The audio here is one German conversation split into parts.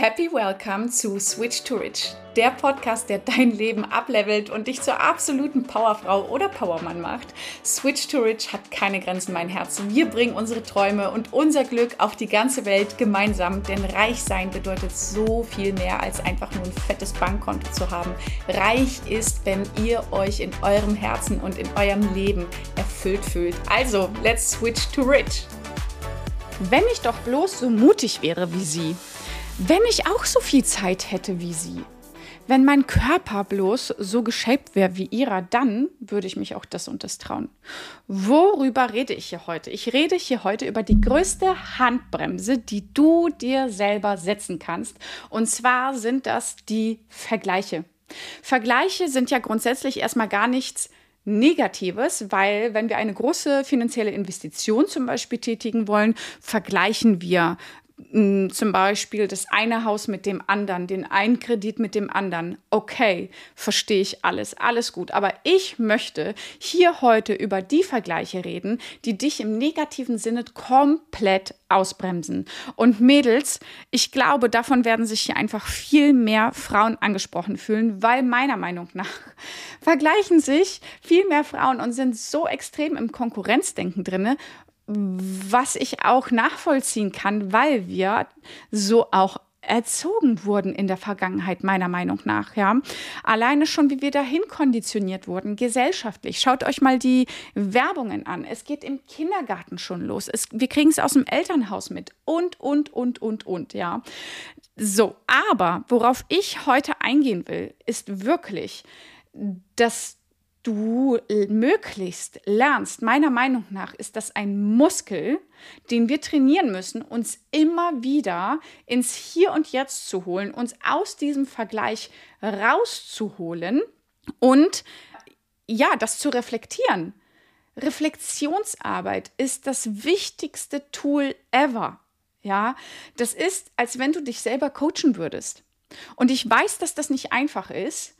Happy Welcome zu Switch to Rich, der Podcast, der dein Leben ablevelt und dich zur absoluten Powerfrau oder Powermann macht. Switch to Rich hat keine Grenzen, mein Herz. Wir bringen unsere Träume und unser Glück auf die ganze Welt gemeinsam, denn reich sein bedeutet so viel mehr als einfach nur ein fettes Bankkonto zu haben. Reich ist, wenn ihr euch in eurem Herzen und in eurem Leben erfüllt fühlt. Also, let's switch to rich. Wenn ich doch bloß so mutig wäre wie sie wenn ich auch so viel Zeit hätte wie sie, wenn mein Körper bloß so geshaped wäre wie ihrer, dann würde ich mich auch das und das trauen. Worüber rede ich hier heute? Ich rede hier heute über die größte Handbremse, die du dir selber setzen kannst. Und zwar sind das die Vergleiche. Vergleiche sind ja grundsätzlich erstmal gar nichts Negatives, weil wenn wir eine große finanzielle Investition zum Beispiel tätigen wollen, vergleichen wir zum Beispiel das eine Haus mit dem anderen, den einen Kredit mit dem anderen. Okay, verstehe ich alles, alles gut. Aber ich möchte hier heute über die Vergleiche reden, die dich im negativen Sinne komplett ausbremsen. Und Mädels, ich glaube, davon werden sich hier einfach viel mehr Frauen angesprochen fühlen, weil meiner Meinung nach vergleichen sich viel mehr Frauen und sind so extrem im Konkurrenzdenken drinne, was ich auch nachvollziehen kann, weil wir so auch erzogen wurden in der Vergangenheit, meiner Meinung nach, ja. Alleine schon, wie wir dahin konditioniert wurden, gesellschaftlich. Schaut euch mal die Werbungen an. Es geht im Kindergarten schon los. Es, wir kriegen es aus dem Elternhaus mit. Und, und, und, und, und, ja. So, aber worauf ich heute eingehen will, ist wirklich, dass du möglichst lernst, meiner Meinung nach ist das ein Muskel, den wir trainieren müssen, uns immer wieder ins Hier und Jetzt zu holen, uns aus diesem Vergleich rauszuholen und ja, das zu reflektieren. Reflexionsarbeit ist das wichtigste Tool ever. Ja, das ist, als wenn du dich selber coachen würdest. Und ich weiß, dass das nicht einfach ist,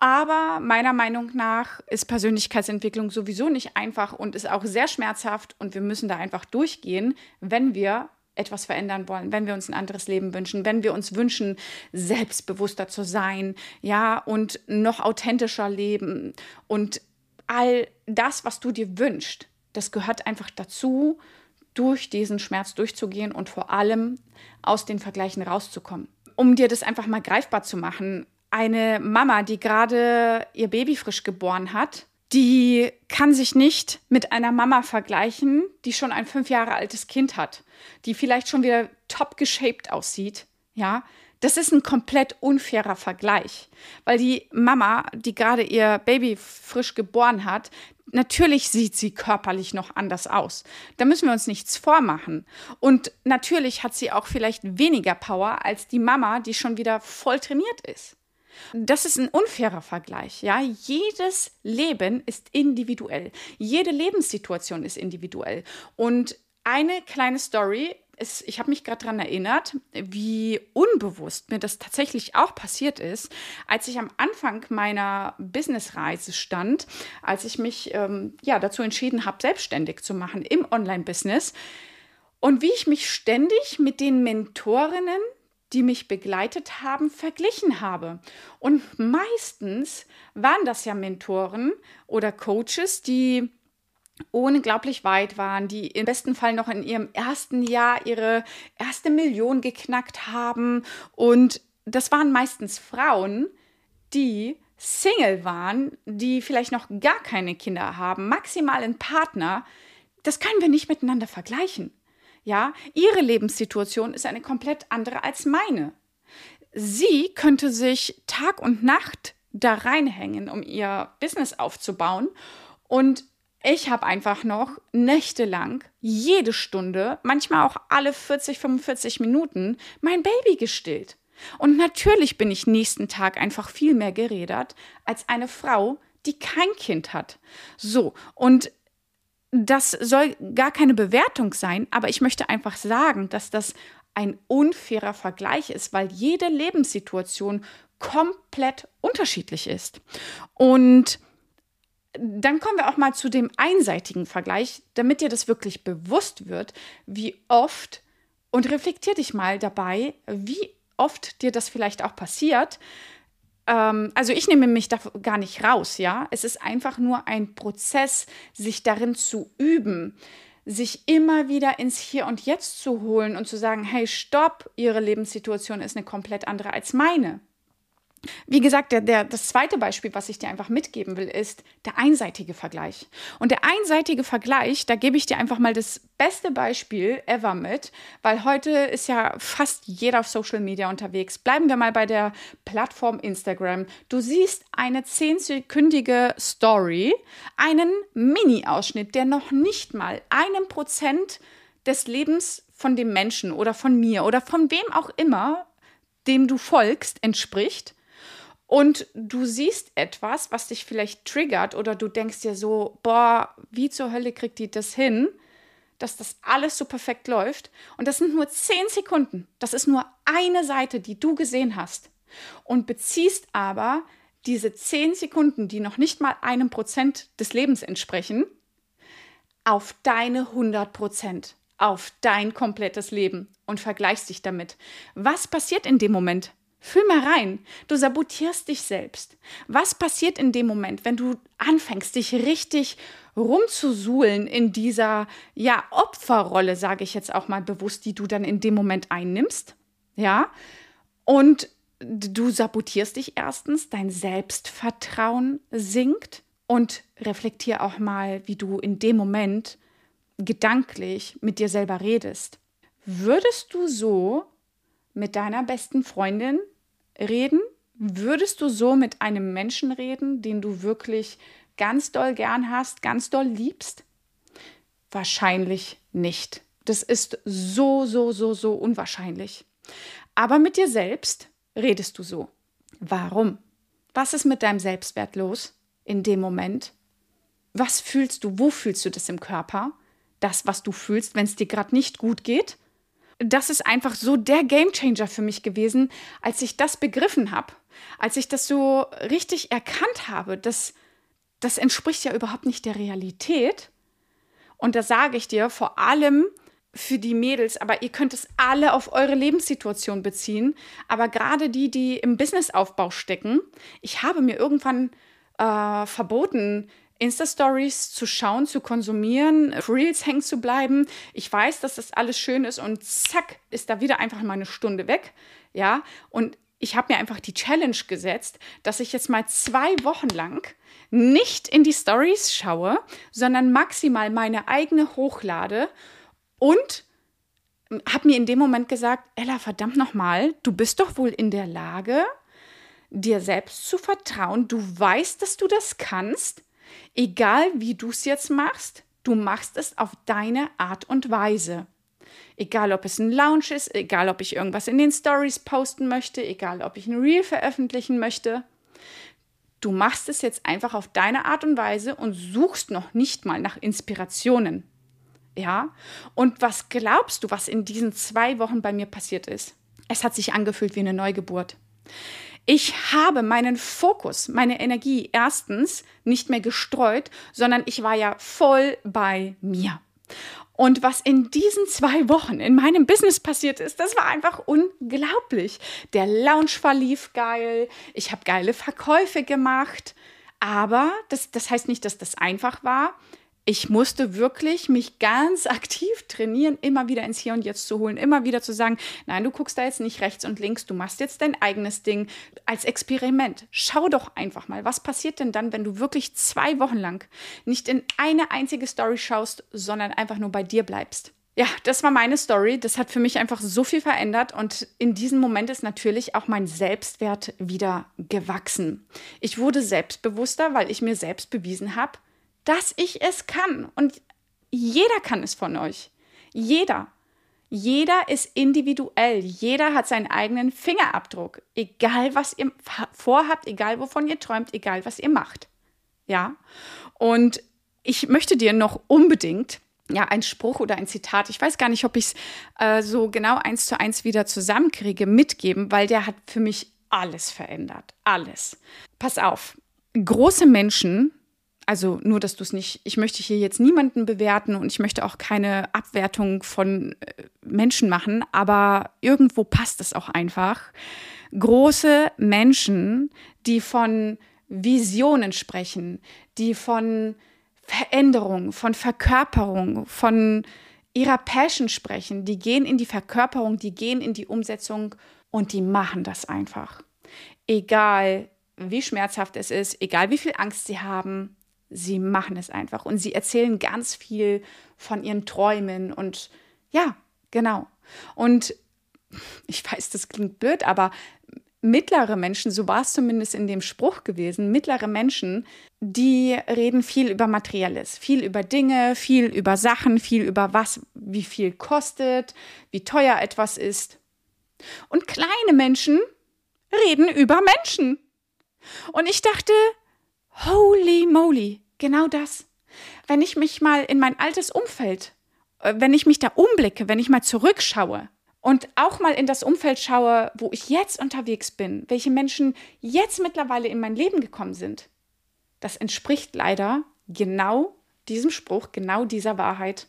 aber meiner Meinung nach ist Persönlichkeitsentwicklung sowieso nicht einfach und ist auch sehr schmerzhaft und wir müssen da einfach durchgehen, wenn wir etwas verändern wollen, wenn wir uns ein anderes Leben wünschen, wenn wir uns wünschen, selbstbewusster zu sein, ja, und noch authentischer leben und all das, was du dir wünschst, das gehört einfach dazu, durch diesen Schmerz durchzugehen und vor allem aus den Vergleichen rauszukommen. Um dir das einfach mal greifbar zu machen, eine Mama, die gerade ihr Baby frisch geboren hat, die kann sich nicht mit einer Mama vergleichen, die schon ein fünf Jahre altes Kind hat, die vielleicht schon wieder top geshaped aussieht. Ja, das ist ein komplett unfairer Vergleich, weil die Mama, die gerade ihr Baby frisch geboren hat, natürlich sieht sie körperlich noch anders aus. Da müssen wir uns nichts vormachen. Und natürlich hat sie auch vielleicht weniger Power als die Mama, die schon wieder voll trainiert ist. Das ist ein unfairer Vergleich. Ja, jedes Leben ist individuell. Jede Lebenssituation ist individuell. Und eine kleine Story ist, ich habe mich gerade daran erinnert, wie unbewusst mir das tatsächlich auch passiert ist, als ich am Anfang meiner Businessreise stand, als ich mich ähm, ja dazu entschieden habe, selbstständig zu machen im Online-Business und wie ich mich ständig mit den Mentorinnen die mich begleitet haben, verglichen habe. Und meistens waren das ja Mentoren oder Coaches, die unglaublich weit waren, die im besten Fall noch in ihrem ersten Jahr ihre erste Million geknackt haben. Und das waren meistens Frauen, die Single waren, die vielleicht noch gar keine Kinder haben, maximal einen Partner. Das können wir nicht miteinander vergleichen. Ja, ihre Lebenssituation ist eine komplett andere als meine. Sie könnte sich Tag und Nacht da reinhängen, um ihr Business aufzubauen. Und ich habe einfach noch nächtelang, jede Stunde, manchmal auch alle 40, 45 Minuten, mein Baby gestillt. Und natürlich bin ich nächsten Tag einfach viel mehr gerädert als eine Frau, die kein Kind hat. So, und das soll gar keine Bewertung sein, aber ich möchte einfach sagen, dass das ein unfairer Vergleich ist, weil jede Lebenssituation komplett unterschiedlich ist. Und dann kommen wir auch mal zu dem einseitigen Vergleich, damit dir das wirklich bewusst wird, wie oft und reflektier dich mal dabei, wie oft dir das vielleicht auch passiert. Ähm, also ich nehme mich da gar nicht raus, ja. Es ist einfach nur ein Prozess, sich darin zu üben, sich immer wieder ins Hier und Jetzt zu holen und zu sagen, hey, stopp, Ihre Lebenssituation ist eine komplett andere als meine. Wie gesagt, der, der, das zweite Beispiel, was ich dir einfach mitgeben will, ist der einseitige Vergleich. Und der einseitige Vergleich, da gebe ich dir einfach mal das beste Beispiel ever mit, weil heute ist ja fast jeder auf Social Media unterwegs. Bleiben wir mal bei der Plattform Instagram. Du siehst eine zehnsekündige Story, einen Mini-Ausschnitt, der noch nicht mal einem Prozent des Lebens von dem Menschen oder von mir oder von wem auch immer, dem du folgst, entspricht und du siehst etwas, was dich vielleicht triggert oder du denkst dir so, boah, wie zur Hölle kriegt die das hin, dass das alles so perfekt läuft. Und das sind nur zehn Sekunden. Das ist nur eine Seite, die du gesehen hast. Und beziehst aber diese zehn Sekunden, die noch nicht mal einem Prozent des Lebens entsprechen, auf deine 100 Prozent, auf dein komplettes Leben und vergleichst dich damit. Was passiert in dem Moment? Fühl mal rein. Du sabotierst dich selbst. Was passiert in dem Moment, wenn du anfängst, dich richtig rumzusuhlen in dieser ja Opferrolle, sage ich jetzt auch mal bewusst, die du dann in dem Moment einnimmst? Ja? Und du sabotierst dich erstens, dein Selbstvertrauen sinkt und reflektier auch mal, wie du in dem Moment gedanklich mit dir selber redest. Würdest du so mit deiner besten Freundin reden? Würdest du so mit einem Menschen reden, den du wirklich ganz doll gern hast, ganz doll liebst? Wahrscheinlich nicht. Das ist so, so, so, so unwahrscheinlich. Aber mit dir selbst redest du so. Warum? Was ist mit deinem Selbstwert los in dem Moment? Was fühlst du? Wo fühlst du das im Körper? Das, was du fühlst, wenn es dir gerade nicht gut geht? Das ist einfach so der Gamechanger für mich gewesen, als ich das begriffen habe, als ich das so richtig erkannt habe, dass das entspricht ja überhaupt nicht der Realität. Und da sage ich dir vor allem für die Mädels, aber ihr könnt es alle auf eure Lebenssituation beziehen, aber gerade die, die im Businessaufbau stecken, ich habe mir irgendwann äh, verboten, Insta-Stories zu schauen, zu konsumieren, Reels hängen zu bleiben. Ich weiß, dass das alles schön ist und zack, ist da wieder einfach mal eine Stunde weg. Ja, und ich habe mir einfach die Challenge gesetzt, dass ich jetzt mal zwei Wochen lang nicht in die Stories schaue, sondern maximal meine eigene hochlade und habe mir in dem Moment gesagt, Ella, verdammt nochmal, du bist doch wohl in der Lage, dir selbst zu vertrauen. Du weißt, dass du das kannst. Egal wie du es jetzt machst, du machst es auf deine Art und Weise. Egal, ob es ein Lounge ist, egal, ob ich irgendwas in den Stories posten möchte, egal, ob ich ein Reel veröffentlichen möchte. Du machst es jetzt einfach auf deine Art und Weise und suchst noch nicht mal nach Inspirationen. Ja? Und was glaubst du, was in diesen zwei Wochen bei mir passiert ist? Es hat sich angefühlt wie eine Neugeburt. Ich habe meinen Fokus, meine Energie erstens nicht mehr gestreut, sondern ich war ja voll bei mir. Und was in diesen zwei Wochen in meinem Business passiert ist, das war einfach unglaublich. Der Lounge verlief geil, ich habe geile Verkäufe gemacht, aber das, das heißt nicht, dass das einfach war ich musste wirklich mich ganz aktiv trainieren, immer wieder ins Hier und Jetzt zu holen, immer wieder zu sagen, nein, du guckst da jetzt nicht rechts und links, du machst jetzt dein eigenes Ding als Experiment. Schau doch einfach mal, was passiert denn dann, wenn du wirklich zwei Wochen lang nicht in eine einzige Story schaust, sondern einfach nur bei dir bleibst. Ja, das war meine Story. Das hat für mich einfach so viel verändert und in diesem Moment ist natürlich auch mein Selbstwert wieder gewachsen. Ich wurde selbstbewusster, weil ich mir selbst bewiesen habe, dass ich es kann. Und jeder kann es von euch. Jeder. Jeder ist individuell. Jeder hat seinen eigenen Fingerabdruck. Egal, was ihr vorhabt, egal, wovon ihr träumt, egal, was ihr macht. Ja. Und ich möchte dir noch unbedingt ja, ein Spruch oder ein Zitat, ich weiß gar nicht, ob ich es äh, so genau eins zu eins wieder zusammenkriege, mitgeben, weil der hat für mich alles verändert. Alles. Pass auf. Große Menschen Also nur, dass du es nicht, ich möchte hier jetzt niemanden bewerten und ich möchte auch keine Abwertung von äh, Menschen machen, aber irgendwo passt es auch einfach. Große Menschen, die von Visionen sprechen, die von Veränderung, von Verkörperung, von ihrer Passion sprechen, die gehen in die Verkörperung, die gehen in die Umsetzung und die machen das einfach. Egal wie schmerzhaft es ist, egal wie viel Angst sie haben, sie machen es einfach und sie erzählen ganz viel von ihren Träumen und ja, genau. Und ich weiß, das klingt blöd, aber mittlere Menschen, so war es zumindest in dem Spruch gewesen, mittlere Menschen, die reden viel über Materielles, viel über Dinge, viel über Sachen, viel über was, wie viel kostet, wie teuer etwas ist. Und kleine Menschen reden über Menschen. Und ich dachte, holy moly, genau das. Wenn ich mich mal in mein altes Umfeld, äh, wenn ich mich da umblicke, wenn ich mal zurückschaue und auch mal in das Umfeld schaue, wo ich jetzt unterwegs bin, welche Menschen jetzt mittlerweile in mein Leben gekommen sind, das entspricht leider genau diesem Spruch, genau dieser Wahrheit.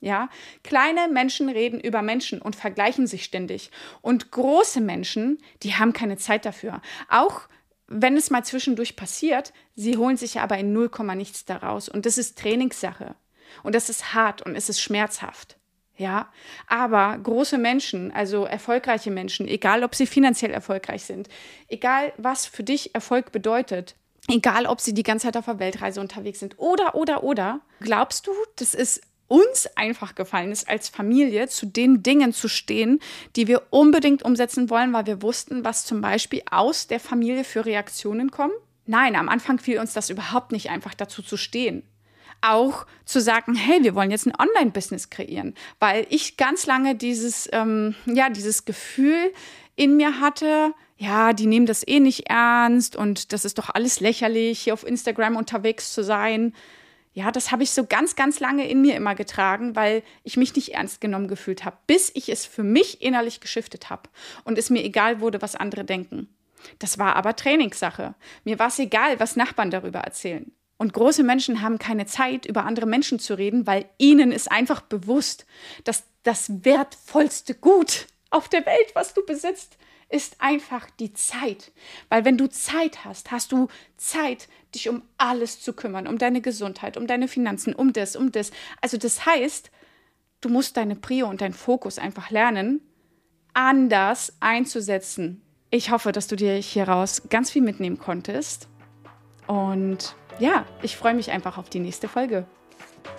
Ja, kleine Menschen reden über Menschen und vergleichen sich ständig. Und große Menschen, die haben keine Zeit dafür. Auch wenn es mal zwischendurch passiert, sie holen sich aber in 0, nichts daraus. Und das ist Trainingssache. Und das ist hart und es ist schmerzhaft. Ja, aber große Menschen, also erfolgreiche Menschen, egal ob sie finanziell erfolgreich sind, egal was für dich Erfolg bedeutet, egal ob sie die ganze Zeit auf der Weltreise unterwegs sind oder, oder, oder, glaubst du, das ist uns einfach gefallen ist, als Familie zu den Dingen zu stehen, die wir unbedingt umsetzen wollen, weil wir wussten, was zum Beispiel aus der Familie für Reaktionen kommen? Nein, am Anfang fiel uns das überhaupt nicht einfach dazu zu stehen. Auch zu sagen, hey, wir wollen jetzt ein Online-Business kreieren, weil ich ganz lange dieses, ähm, ja, dieses Gefühl in mir hatte, ja, die nehmen das eh nicht ernst und das ist doch alles lächerlich, hier auf Instagram unterwegs zu sein ja, das habe ich so ganz, ganz lange in mir immer getragen, weil ich mich nicht ernst genommen gefühlt habe, bis ich es für mich innerlich geschiftet habe und es mir egal wurde, was andere denken. Das war aber Trainingssache. Mir war es egal, was Nachbarn darüber erzählen. Und große Menschen haben keine Zeit, über andere Menschen zu reden, weil ihnen ist einfach bewusst, dass das wertvollste Gut auf der Welt, was du besitzt, ist einfach die Zeit. Weil wenn du Zeit hast, hast du Zeit, dich um alles zu kümmern, um deine Gesundheit, um deine Finanzen, um das, um das. Also das heißt, du musst deine Prio und deinen Fokus einfach lernen, anders einzusetzen. Ich hoffe, dass du dir hieraus ganz viel mitnehmen konntest. Und ja, ich freue mich einfach auf die nächste Folge.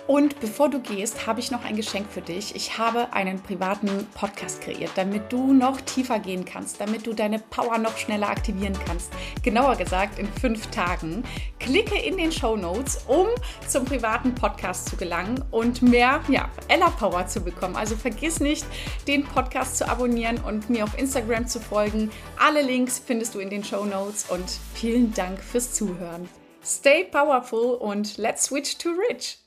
Und bevor du gehst, habe ich noch ein Geschenk für dich. Ich habe einen privaten Podcast kreiert, damit du noch tiefer gehen kannst, damit du deine Power noch schneller aktivieren kannst. Genauer gesagt in fünf Tagen. Klicke in den Show Notes, um zum privaten Podcast zu gelangen und mehr ja, Ella Power zu bekommen. Also vergiss nicht, den Podcast zu abonnieren und mir auf Instagram zu folgen. Alle Links findest du in den Show Notes und vielen Dank fürs Zuhören. Stay powerful und let's switch to rich.